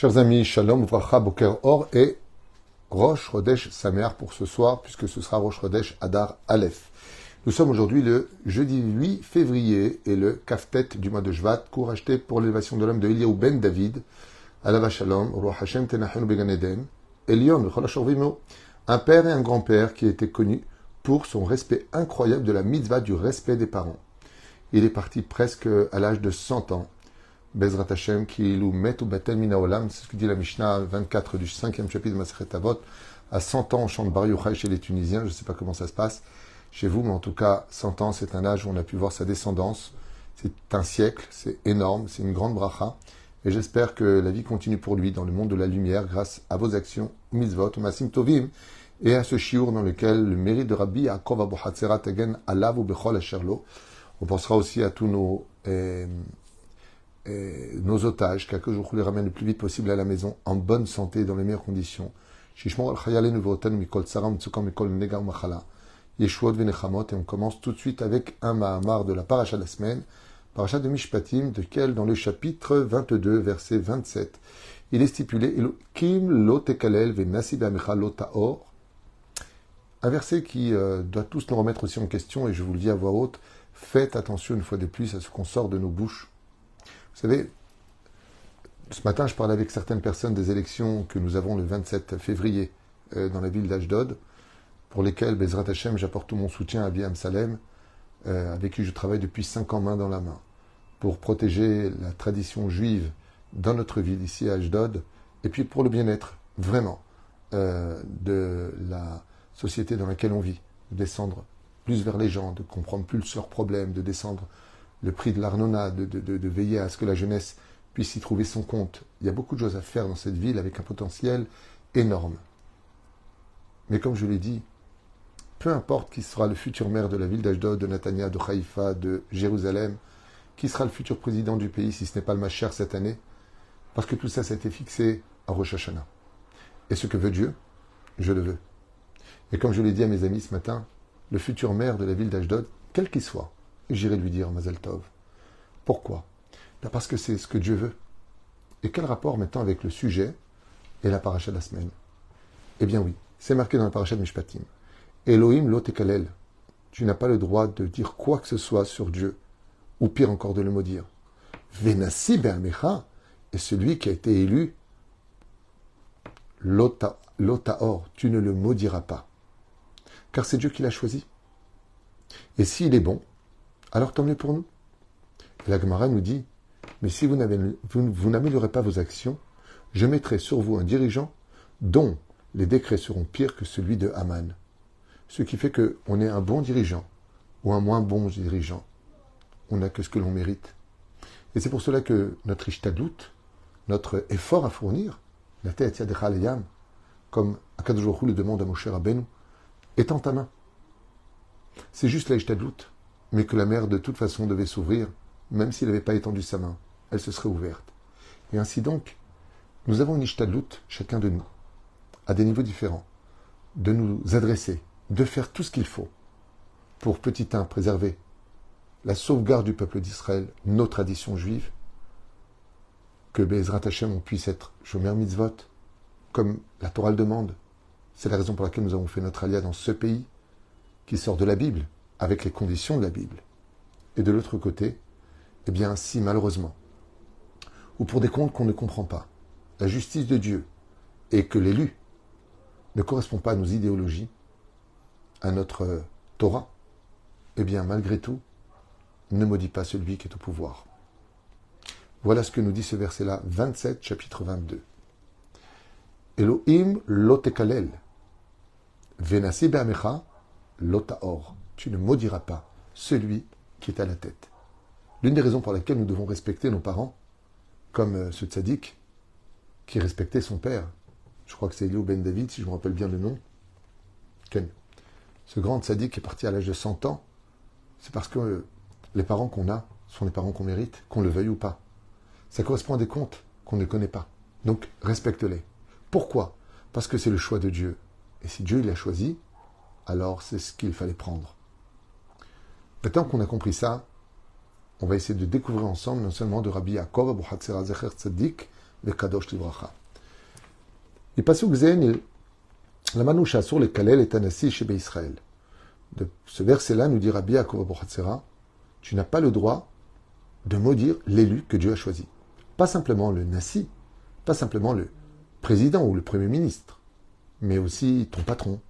Chers amis, Shalom, Vracha, Boker Or et Rosh Chodesh Samer pour ce soir, puisque ce sera Rosh Chodesh Adar Aleph. Nous sommes aujourd'hui le jeudi 8 février et le kaftet du mois de Jvat, cours acheté pour l'élévation de l'homme de Eliyahu Ben David, Alava Shalom, Roi Hashem Tenachenu Began Eden, Elion, un père et un grand-père qui étaient connus pour son respect incroyable de la mitzvah du respect des parents. Il est parti presque à l'âge de 100 ans. Bezrat Hashem, qui ou met ou batel mina olam, c'est ce que dit la Mishnah 24 du 5e chapitre de Maseret Avot. À 100 ans, on chante Bar Yochai chez les Tunisiens. Je ne sais pas comment ça se passe chez vous, mais en tout cas, 100 ans, c'est un âge où on a pu voir sa descendance. C'est un siècle, c'est énorme, c'est une grande bracha. Et j'espère que la vie continue pour lui dans le monde de la lumière grâce à vos actions, mitzvot, masim tovim, et à ce chiour dans lequel le mérite de Rabbi Yaakov Abu Hatzera Tegen Alav ou Bechol. On pensera aussi à tous nos, eh, nos otages, qu'à jour les ramène le plus vite possible à la maison, en bonne santé, dans les meilleures conditions. Et on commence tout de suite avec un Mahamar de la paracha de la semaine, paracha de Mishpatim, de quel dans le chapitre 22, verset 27, il est stipulé Kim lo lo taor, un verset qui euh, doit tous nous remettre aussi en question, et je vous le dis à voix haute, faites attention une fois de plus à ce qu'on sort de nos bouches. Vous savez, ce matin, je parlais avec certaines personnes des élections que nous avons le 27 février euh, dans la ville d'Ashdod, pour lesquelles, Bezrat Hashem, j'apporte tout mon soutien à Biam Salem, euh, avec qui je travaille depuis cinq ans main dans la main, pour protéger la tradition juive dans notre ville ici à Ashdod, et puis pour le bien-être, vraiment, de la société dans laquelle on vit, de descendre plus vers les gens, de comprendre plus leurs problèmes, de descendre le prix de l'arnona, de, veiller à ce que la jeunesse puisse y trouver son compte. Il y a beaucoup de choses à faire dans cette ville avec un potentiel énorme. Mais comme je l'ai dit, peu importe qui sera le futur maire de la ville d'Ajdod, de Natania, de Haïfa, de Jérusalem, qui sera le futur président du pays si ce n'est pas le Macher cette année, parce que tout ça, ça a été fixé à Rosh Hashanah. Et ce que veut Dieu, je le veux. Et comme je l'ai dit à mes amis ce matin, le futur maire de la ville d'Ashdod, quel qu'il soit, j'irai lui dire Mazel Tov. Pourquoi? Ben Parce que c'est ce que Dieu veut. Et quel rapport maintenant avec le sujet et la paracha de la semaine? Eh bien oui, c'est marqué dans la paracha de Mishpatim. Elohim lotekalel. Tu n'as pas le droit de dire quoi que ce soit sur Dieu, ou pire encore de le maudire. Venasi be'amecha est celui qui a été élu l'otaor. Tu ne le maudiras pas car c'est Dieu qui l'a choisi. Et s'il est bon, alors tant pour nous. la Gemara nous dit, mais si vous n'améliorez pas vos actions, je mettrai sur vous un dirigeant dont les décrets seront pires que celui de Haman. Ce qui fait qu'on est un bon dirigeant ou un moins bon dirigeant. On n'a que ce que l'on mérite. Et c'est pour cela que notre ishtadlut, notre effort à fournir, comme Akadosh le demande à Moshe Rabbeinu, est en ta main. C'est juste la doute, mais que la mer de toute façon devait s'ouvrir, même s'il n'avait pas étendu sa main, elle se serait ouverte. Et ainsi donc, nous avons une doute, chacun de nous, à des niveaux différents, de nous adresser, de faire tout ce qu'il faut pour, petit un, préserver la sauvegarde du peuple d'Israël, nos traditions juives, que Bezrat Hashem puisse être Shomer Mitzvot, comme la Torah le demande, c'est la raison pour laquelle nous avons fait notre alia dans ce pays, qui sort de la Bible, avec les conditions de la Bible. Et de l'autre côté, eh bien, si malheureusement, ou pour des comptes qu'on ne comprend pas, la justice de Dieu et que l'élu ne correspond pas à nos idéologies, à notre Torah, eh bien, malgré tout, ne maudit pas celui qui est au pouvoir. Voilà ce que nous dit ce verset-là, 27, chapitre 22. Elohim lotekalel. Venasi be'amecha lotaor. Tu ne maudiras pas celui qui est à la tête. L'une des raisons pour lesquelles nous devons respecter nos parents, comme euh, ce tzaddik qui respectait son père, je crois que c'est Elio Ben David, si je me rappelle bien le nom, Ken. Ce grand tzaddik est parti à l'âge de 100 ans, c'est parce que euh, les parents qu'on a sont les parents qu'on mérite, qu'on le veuille ou pas. Ça correspond à des comptes qu'on ne connaît pas. Donc respecte-les. Pourquoi? Parce que c'est le choix de Dieu. Et si Dieu l'a choisi, alors c'est ce qu'il fallait prendre. Maintenant qu'on a compris ça, on va essayer de découvrir ensemble non seulement de Rabbi Yaakov Abu Zecher Tzaddik, le kadosh livracha. Et pasuk zen, la manoucha sur le kalel est anassi chez Israël. De ce verset-là nous dit Rabbi Yaakov tu n'as pas le droit de maudire l'élu que Dieu a choisi. Pas simplement le nasi, pas simplement le président ou le premier ministre, mais aussi ton patron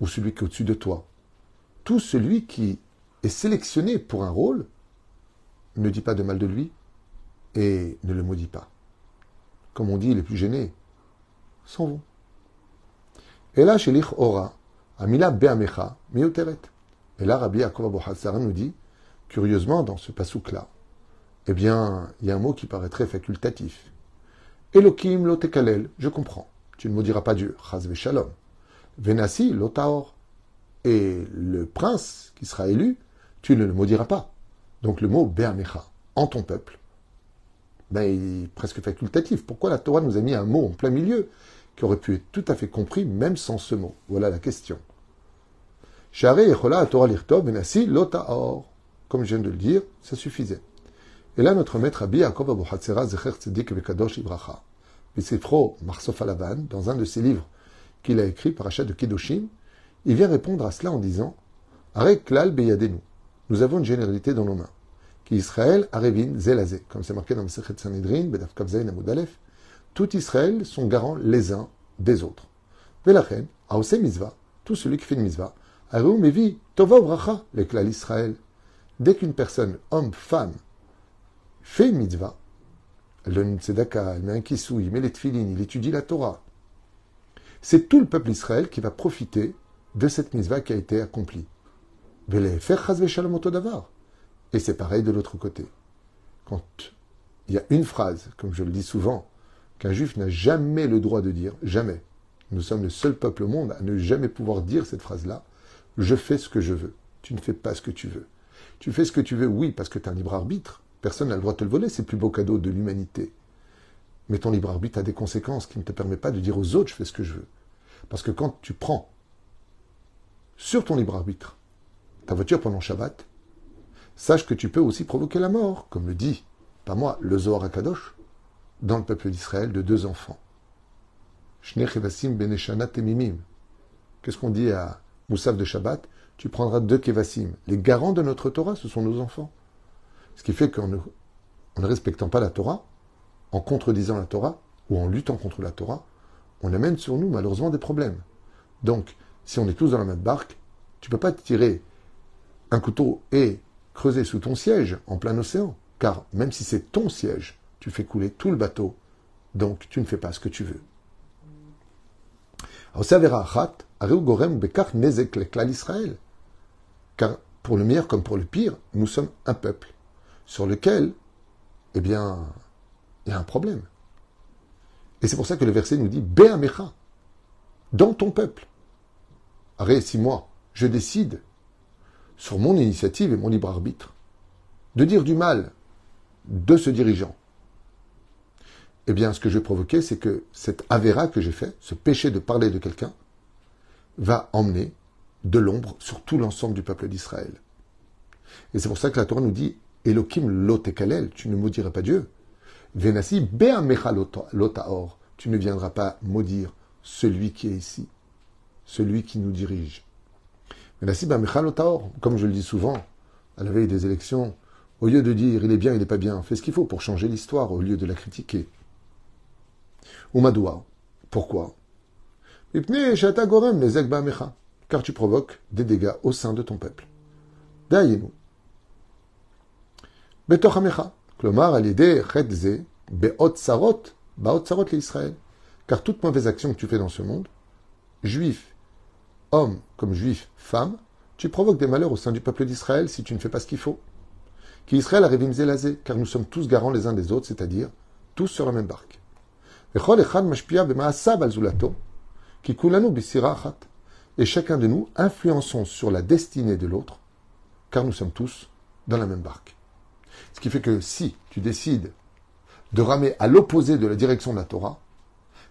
ou celui qui est au-dessus de toi. Tout celui qui est sélectionné pour un rôle ne dit pas de mal de lui et ne le maudit pas. Comme on dit, les plus gênés s'en vont. Et là, chez Ora, Amila Beamecha, Mioteret. Et là, Rabbi Yaakov nous dit, curieusement, dans ce pasouk-là, eh bien, il y a un mot qui paraît très facultatif. Elohim lotekalel, je comprends. Tu ne maudiras pas Dieu. Chaz shalom. Venasi lotaor. Et le prince qui sera élu, tu ne le maudiras pas. Donc le mot Be'amecha, en ton peuple, ben, il est presque facultatif. Pourquoi la Torah nous a mis un mot en plein milieu qui aurait pu être tout à fait compris même sans ce mot? Voilà la question. Torah Comme je viens de le dire, ça suffisait. Et là, notre maître Abi Yaakov Abu Hatzera Zecher Tzedik Vekadosh Ibracha, Bisefro Marsof Alavan, dans un de ses livres qu'il a écrit par achat de Kedoshim, il vient répondre à cela en disant Klal Beyadenu. Nous avons une généralité dans nos mains. Qui Israël Arevin Zelazé, comme c'est marqué dans le Sechet Sanhedrin, Bedaf Kavzaïn Amudalef. Tout Israël sont garants les uns des autres. Velachen, Aose Mizva, tout celui qui fait une Mizva, Areu Mevi Tova Bracha, le Klal Israël. Dès qu'une personne, homme, femme, fait une mitzvah, elle donne une tzedaka, elle met un kissou, il met les tfilines, il étudie la Torah. C'est tout le peuple Israël qui va profiter de cette mitzvah qui a été accomplie. Et c'est pareil de l'autre côté. Quand il y a une phrase, comme je le dis souvent, qu'un juif n'a jamais le droit de dire, jamais. Nous sommes le seul peuple au monde à ne jamais pouvoir dire cette phrase-là. Je fais ce que je veux. Tu ne fais pas ce que tu veux. Tu fais ce que tu veux, oui, parce que tu as un libre arbitre. Personne n'a le droit de te le voler, c'est le plus beau cadeau de l'humanité. Mais ton libre arbitre a des conséquences qui ne te permettent pas de dire aux autres je fais ce que je veux. Parce que quand tu prends sur ton libre arbitre ta voiture pendant Shabbat, sache que tu peux aussi provoquer la mort, comme le dit, pas moi, le Zohar Akadosh, dans le peuple d'Israël de deux enfants. Qu'est-ce qu'on dit à Moussaf de Shabbat? Tu prendras deux Kevasim. Les garants de notre Torah, ce sont nos enfants. Ce qui fait qu'en ne, respectant pas la Torah, en contredisant la Torah, ou en luttant contre la Torah, on amène sur nous malheureusement des problèmes. Donc, si on est tous dans la même barque, tu ne peux pas tirer un couteau et creuser sous ton siège en plein océan, car même si c'est ton siège, tu fais couler tout le bateau, donc tu ne fais pas ce que tu veux. Car pour le meilleur comme pour le pire, nous sommes un peuple sur lequel, eh bien, il y a un problème. Et c'est pour ça que le verset nous dit Béamecha, dans ton peuple. Arrête, si moi, je décide, sur mon initiative et mon libre arbitre, de dire du mal de ce dirigeant, eh bien, ce que je vais provoquer, c'est que cet avéra que j'ai fait, ce péché de parler de quelqu'un, va emmener de l'ombre sur tout l'ensemble du peuple d'Israël. Et c'est pour ça que la Torah nous dit Elohim lotekalel, tu ne maudiras pas Dieu. Venasi be'amecha lotaor, tu ne viendras pas maudire celui qui est ici, celui qui nous dirige. Venasi be'amecha lotaor, comme je le dis souvent, à la veille des élections, au lieu de dire il est bien, il n'est pas bien, fais ce qu'il faut pour changer l'histoire au lieu de la critiquer. Madoua, pourquoi? Car tu provoques des dégâts au sein de ton peuple. Daïnou. Betochamecha. Car toute mauvaise action que tu fais dans ce monde, juif, homme comme juif, femme, tu provoques des malheurs au sein du peuple d'Israël si tu ne fais pas ce qu'il faut. Qui Israël a zelazé, car nous sommes tous garants les uns des autres, c'est-à-dire tous sur la même barque. Et chacun de nous influençons sur la destinée de l'autre, car nous sommes tous dans la même barque. Ce qui fait que si tu décides de ramer à l'opposé de la direction de la Torah,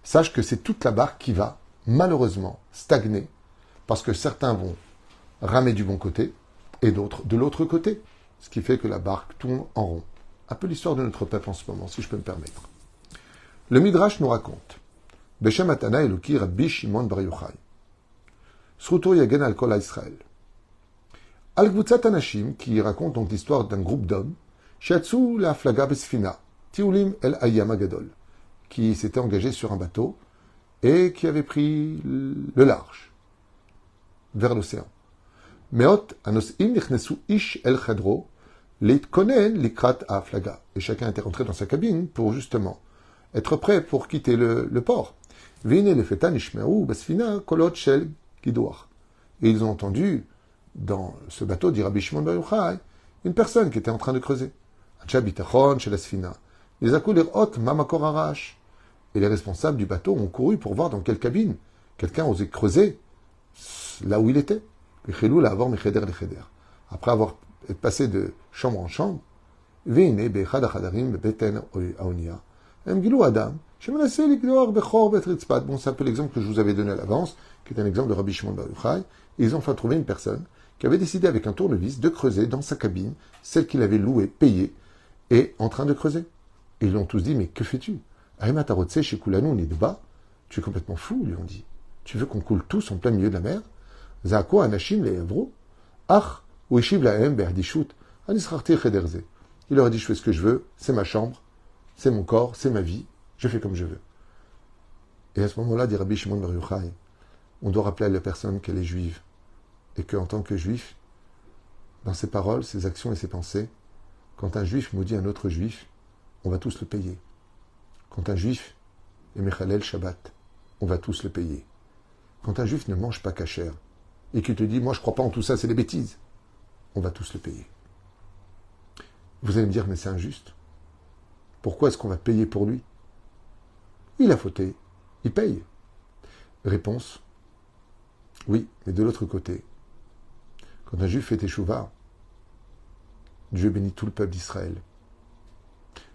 sache que c'est toute la barque qui va malheureusement stagner, parce que certains vont ramer du bon côté et d'autres de l'autre côté. Ce qui fait que la barque tourne en rond. Un peu l'histoire de notre peuple en ce moment, si je peux me permettre. Le Midrash nous raconte Beshem Atana Eloki Rabbi Shimon Bar Yochai. Sruto Yagen al Kol Israël. Al Anashim, qui raconte donc l'histoire d'un groupe d'hommes, Shiatsu la Flaga Besfina, Tiulim El Ayam Agadol, qui s'était engagé sur un bateau et qui avait pris le large vers l'océan. Meot Anosim Nichnesu Ish El Chedro, Konen Likrat Aflaga. Et chacun était rentré dans sa cabine pour justement être prêt pour quitter le, port. Vine le fetan basfina kolot shel Et ils ont entendu dans ce bateau d'Irabi Shimon une personne qui était en train de creuser. chez la sfina. Les hot mamakor arash. Et les responsables du bateau ont couru pour voir dans quelle cabine quelqu'un osait creuser là où il était. Après avoir passé de chambre en chambre, Adam, Bon, c'est un peu l'exemple que je vous avais donné à l'avance, qui est un exemple de Rabbi Shimon Bar Ils ont enfin trouvé une personne qui avait décidé avec un tournevis de creuser dans sa cabine, celle qu'il avait louée, payée, et en train de creuser. Ils lui ont tous dit, mais que fais-tu? Tu es complètement fou, lui ont dit. Tu veux qu'on coule tous en plein milieu de la mer? Zako anashim le Ach, ou la berdishut. Il leur a dit, je fais ce que je veux, c'est ma chambre, c'est mon corps, c'est ma vie, je fais comme je veux. Et à ce moment-là, dit Rabbi Shimon Bar on doit rappeler à la personne qu'elle est juive, et qu'en tant que juif, dans ses paroles, ses actions et ses pensées, quand un juif maudit un autre juif, on va tous le payer. Quand un juif est Mechalel Shabbat, on va tous le payer. Quand un juif ne mange pas cachère, et qu'il te dit, moi je crois pas en tout ça, c'est des bêtises, on va tous le payer. Vous allez me dire, mais c'est injuste. Pourquoi est-ce qu'on va payer pour lui? Il a fauté, il paye. Réponse Oui, mais de l'autre côté, quand un juif fait échouva, Dieu bénit tout le peuple d'Israël.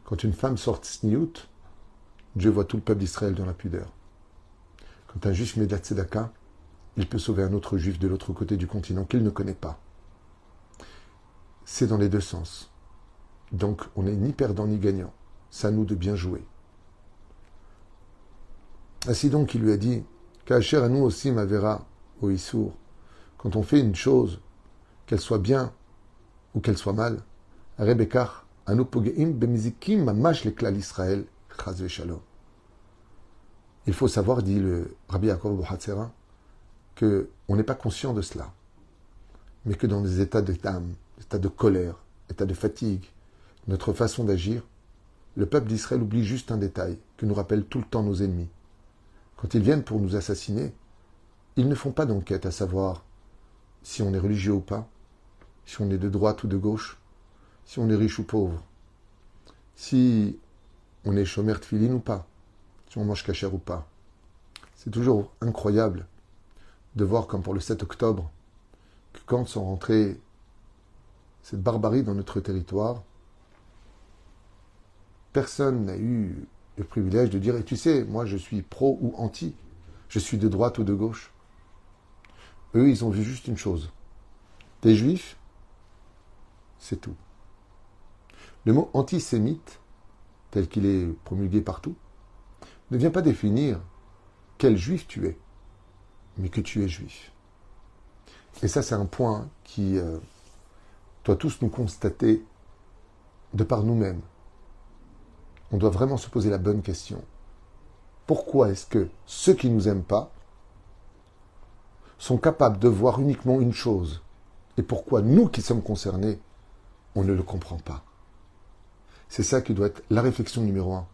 Quand une femme sort sniout, Dieu voit tout le peuple d'Israël dans la pudeur. Quand un juif met de la il peut sauver un autre juif de l'autre côté du continent qu'il ne connaît pas. C'est dans les deux sens. Donc on n'est ni perdant ni gagnant. C'est à nous de bien jouer. Ainsi donc, il lui a dit Kacher à nous aussi ma verra, au Issour. Quand on fait une chose, qu'elle soit bien ou qu'elle soit mal, Rebekar, anu pogeim bemizikim mamash leklal Israël, chaz shalom. Il faut savoir, dit le Rabbi Yaakov Bohatzera, que on n'est pas conscient de cela, mais que dans des états d'âme, états de colère, états de fatigue, notre façon d'agir, le peuple d'Israël oublie juste un détail que nous rappellent tout le temps nos ennemis. Quand ils viennent pour nous assassiner, ils ne font pas d'enquête à savoir si on est religieux ou pas, si on est de droite ou de gauche, si on est riche ou pauvre, si on est chômeur de filine ou pas, si on mange cachère ou pas. C'est toujours incroyable de voir comme pour le 7 octobre, que quand sont rentrés cette barbarie dans notre territoire, personne n'a eu le privilège de dire, et tu sais, moi je suis pro ou anti, je suis de droite ou de gauche. Eux, ils ont vu juste une chose. Des juifs, c'est tout. Le mot antisémite, tel qu'il est promulgué partout, ne vient pas définir quel juif tu es, mais que tu es juif. Et ça, c'est un point qui euh, doit tous nous constater de par nous-mêmes on doit vraiment se poser la bonne question. Pourquoi est-ce que ceux qui ne nous aiment pas sont capables de voir uniquement une chose? Et pourquoi nous qui sommes concernés, on ne le comprend pas? C'est ça qui doit être la réflexion numéro un.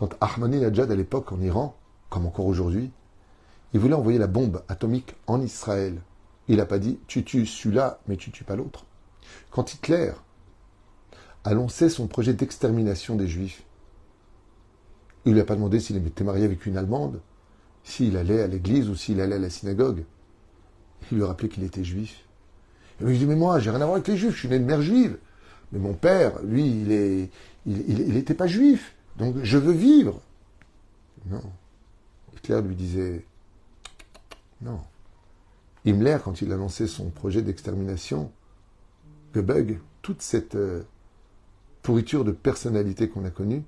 Quand Ahmadinejad à l'époque en Iran, comme encore aujourd'hui, il voulait envoyer la bombe atomique en Israël. Il n'a pas dit tu tues celui-là, mais tu tues pas l'autre. Quand Hitler a lancé son projet d'extermination des Juifs. Il ne lui a pas demandé s'il était marié avec une Allemande, s'il allait à l'église ou s'il allait à la synagogue. Il lui a rappelé qu'il était juif. Et lui dit, mais moi, j'ai rien à voir avec les juifs, je suis né de mère juive. Mais mon père, lui, il n'était il, il, pas juif. Donc je veux vivre. Non. Hitler lui disait, non. Himmler, quand il a lancé son projet d'extermination, bug toute cette euh, pourriture de personnalité qu'on a connue,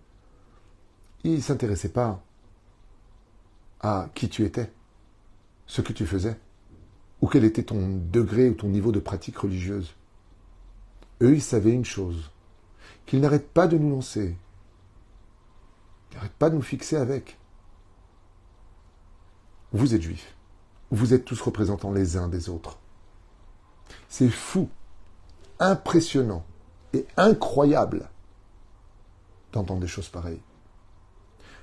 il ne s'intéressait pas à qui tu étais, ce que tu faisais, ou quel était ton degré ou ton niveau de pratique religieuse. Eux, ils savaient une chose, qu'ils n'arrêtent pas de nous lancer, ils n'arrêtent pas de nous fixer avec. Vous êtes juifs, vous êtes tous représentants les uns des autres. C'est fou, impressionnant et incroyable d'entendre des choses pareilles.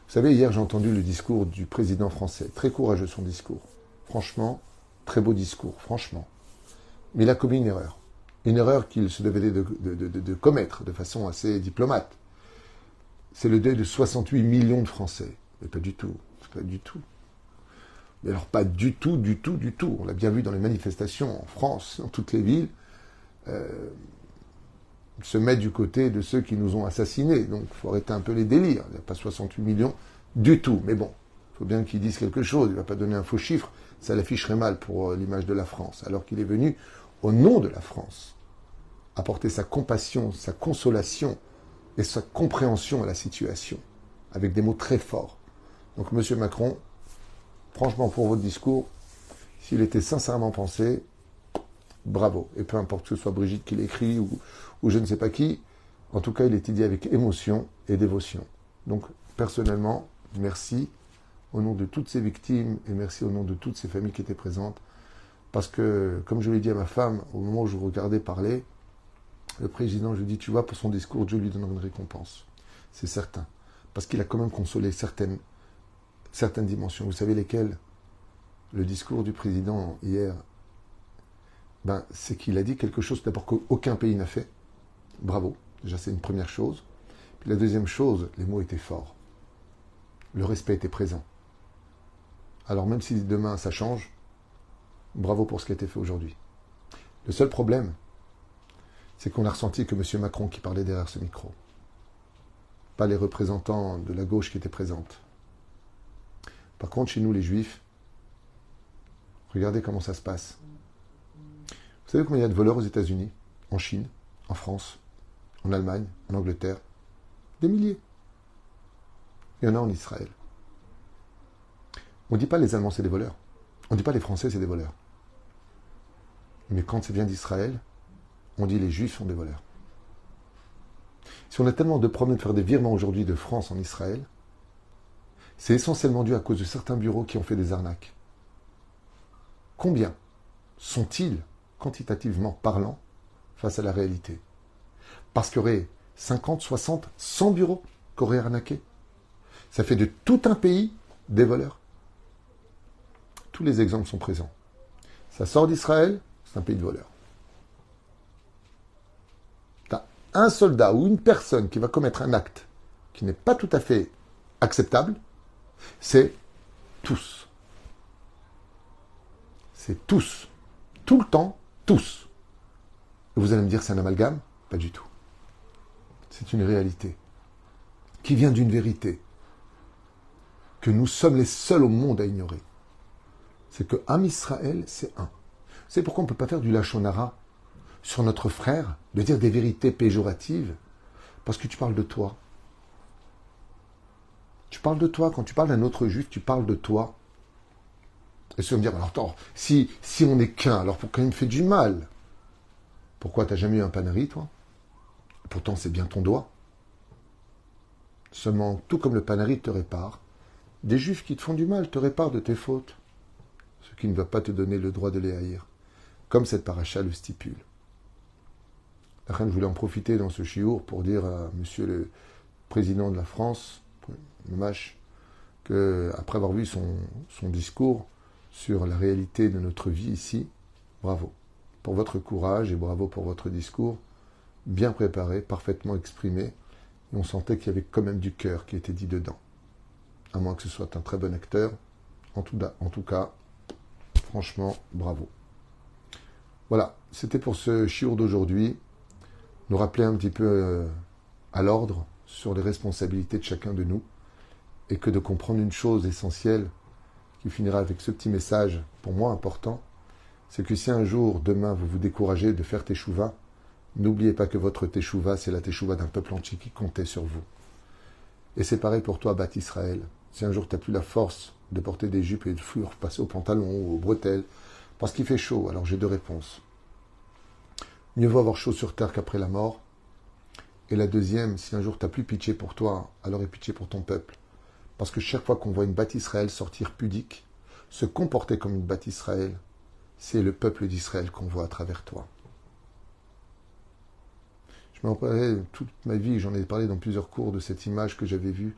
Vous savez, hier j'ai entendu le discours du président français. Très courageux son discours. Franchement, très beau discours, franchement. Mais il a commis une erreur. Une erreur qu'il se devait de, commettre de façon assez diplomate. C'est le deuil de 68 millions de Français. Mais pas du tout. Pas du tout. Mais alors pas du tout, du tout, du tout. On l'a bien vu dans les manifestations en France, dans toutes les villes. Euh, se mettre du côté de ceux qui nous ont assassinés. Donc il faut arrêter un peu les délires. Il n'y a pas 68 millions du tout. Mais bon, il faut bien qu'ils disent quelque chose. Il ne va pas donner un faux chiffre. Ça l'afficherait mal pour euh, l'image de la France. Alors qu'il est venu au nom de la France apporter sa compassion, sa consolation et sa compréhension à la situation. Avec des mots très forts. Donc Monsieur Macron, franchement pour votre discours, s'il était sincèrement pensé, bravo. Et peu importe que ce soit Brigitte qui l'écrit ou, je ne sais pas qui, en tout cas, il était dit avec émotion et dévotion. Donc, personnellement, merci au nom de toutes ces victimes et merci au nom de toutes ces familles qui étaient présentes. Parce que, comme je l'ai dit à ma femme, au moment où je regardais parler, le président, je lui dis, tu vois, pour son discours, Dieu lui donnera une récompense. C'est certain. Parce qu'il a quand même consolé certaines, certaines dimensions. Vous savez lesquelles? Le discours du président hier ben, c'est qu'il a dit quelque chose d'abord qu'aucun pays n'a fait. Bravo, déjà c'est une première chose. Puis la deuxième chose, les mots étaient forts. Le respect était présent. Alors même si demain ça change, bravo pour ce qui a été fait aujourd'hui. Le seul problème, c'est qu'on a ressenti que M. Macron qui parlait derrière ce micro, pas les représentants de la gauche qui étaient présentes. Par contre, chez nous les juifs, regardez comment ça se passe. Vous savez combien il y a de voleurs aux États-Unis, en Chine, en France, en Allemagne, en Angleterre? Des milliers. Il y en a en Israël. On ne dit pas les Allemands c'est des voleurs. On ne dit pas les Français c'est des voleurs. Mais quand ça vient d'Israël, on dit les Juifs sont des voleurs. Si on a tellement de problèmes de faire des virements aujourd'hui de France en Israël, c'est essentiellement dû à cause de certains bureaux qui ont fait des arnaques. Combien sont-ils quantitativement parlant, face à la réalité? Parce qu'il y aurait 50, 60, 100 bureaux qui auraient arnaqué. Ça fait de tout un pays des voleurs. Tous les exemples sont présents. Ça sort d'Israël, c'est un pays de voleurs. T'as un soldat ou une personne qui va commettre un acte qui n'est pas tout à fait acceptable, c'est tous. C'est tous. Tout le temps, tous. vous allez me dire c'est un amalgame? Pas du tout. C'est une réalité qui vient d'une vérité que nous sommes les seuls au monde à ignorer. C'est que Am Israël, c'est un. C'est pourquoi on ne peut pas faire du lachonara sur notre frère, de dire des vérités péjoratives, parce que tu parles de toi. Tu parles de toi. Quand tu parles d'un autre juif, tu parles de toi. Et se me dire, alors attends, si, si on n'est qu'un, alors pourquoi il me fait du mal? Pourquoi t'as jamais eu un panari, toi? Pourtant, c'est bien ton doigt. Seulement, tout comme le panari te répare, des juifs qui te font du mal te réparent de tes fautes, ce qui ne va pas te donner le droit de les haïr, comme cette paracha le stipule. La reine voulait en profiter dans ce chiour pour dire à monsieur le président de la France, Mâche, que après avoir vu son, discours, sur la réalité de notre vie ici, bravo pour votre courage et bravo pour votre discours, bien préparé, parfaitement exprimé. On sentait qu'il y avait quand même du cœur qui était dit dedans. À moins que ce soit un très bon acteur. En tout, en tout cas, franchement, bravo. Voilà, c'était pour ce chiour d'aujourd'hui. Nous rappeler un petit peu euh, à l'ordre sur les responsabilités de chacun de nous. Et que de comprendre une chose essentielle qui finira avec ce petit message, pour moi important, c'est que si un jour, demain, vous vous découragez de faire teshuva, n'oubliez pas que votre teshuva, c'est la teshuva d'un peuple entier qui comptait sur vous. Et c'est pareil pour toi, Bat Israël. Si un jour tu n'as plus la force de porter des jupes et de fuir, passer aux pantalons ou aux bretelles, parce qu'il fait chaud, alors j'ai deux réponses. Mieux vaut avoir chaud sur terre qu'après la mort. Et la deuxième, si un jour tu n'as plus pitié pour toi, alors aie pitié pour ton peuple. Parce que chaque fois qu'on voit une Bat Israël sortir pudique, se comporter comme une Bat Israël, c'est le peuple d'Israël qu'on voit à travers toi. Je m'en parlais toute ma vie, j'en ai parlé dans plusieurs cours de cette image que j'avais vue,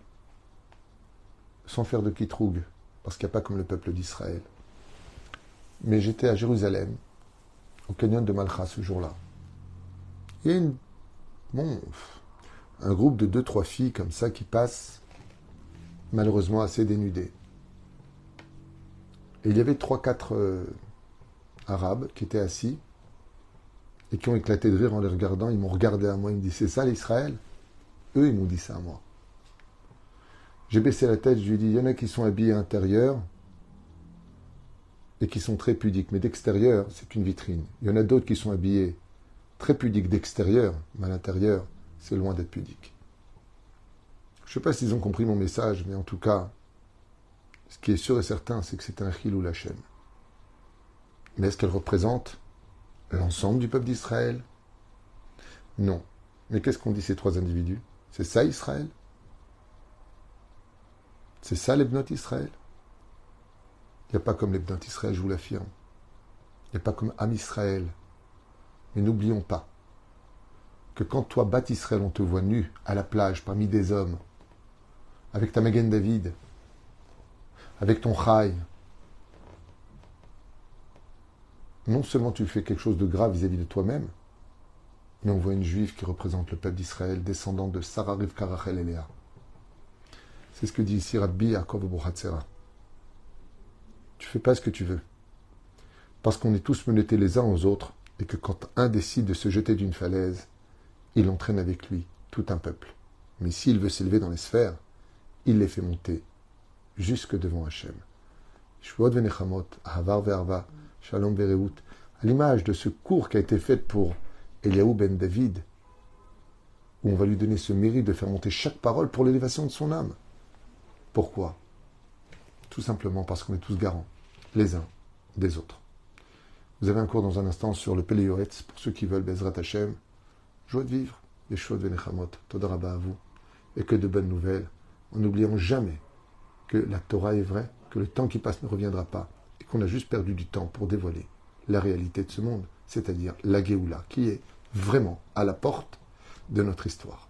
sans faire de kitroug, parce qu'il n'y a pas comme le peuple d'Israël. Mais j'étais à Jérusalem, au canyon de Malcha ce jour-là. Il y a un groupe de deux, trois filles comme ça qui passent, malheureusement assez dénudées. Et il y avait trois, quatre euh, Arabes qui étaient assis et qui ont éclaté de rire en les regardant. Ils m'ont regardé à moi, ils me disent C'est ça l'Israël? Eux, ils m'ont dit ça à moi. J'ai baissé la tête, je lui ai dit Il y en a qui sont habillés à l'intérieur et qui sont très pudiques, mais d'extérieur, c'est une vitrine. Il y en a d'autres qui sont habillés très pudiques d'extérieur, mais à l'intérieur, c'est loin d'être pudique. Je ne sais pas s'ils ont compris mon message, mais en tout cas, ce qui est sûr et certain, c'est que c'est un ou la chaîne. Mais est-ce qu'elle représente l'ensemble du peuple d'Israël? Non. Mais qu'est-ce qu'ont dit ces trois individus? C'est ça Israël? C'est ça l'Ebnot Israël? Il n'y a pas comme l'Ebnot Israël, je vous l'affirme. Il n'y a pas comme Am Israël. Mais n'oublions pas que quand toi, Bat Israël, on te voit nu à la plage parmi des hommes, avec ta Magen David, avec ton Chai, non seulement tu fais quelque chose de grave vis-à-vis de toi-même, mais on voit une juive qui représente le peuple d'Israël, descendant de Sarah Rivka Rachel et Léa. C'est ce que dit ici Rabbi Yaakov. Tu fais pas ce que tu veux. Parce qu'on est tous menottés les uns aux autres, et que quand un décide de se jeter d'une falaise, il entraîne avec lui tout un peuple. Mais s'il veut s'élever dans les sphères, il les fait monter jusque devant Hachem. Venechamot, havar ve'arva, Shalom à l'image de ce cours qui a été fait pour Eliaou ben David, où on va lui donner ce mérite de faire monter chaque parole pour l'élévation de son âme. Pourquoi? Tout simplement parce qu'on est tous garants, les uns des autres. Vous avez un cours dans un instant sur le Péléoretz, pour ceux qui veulent Bezrat Hashem. Joie de vivre, les de Venechamot, Todaraba à vous, et que de bonnes nouvelles, en n'oubliant jamais que la Torah est vraie, que le temps qui passe ne reviendra pas, qu'on a juste perdu du temps pour dévoiler la réalité de ce monde, c'est-à-dire la Géoula, qui est vraiment à la porte de notre histoire.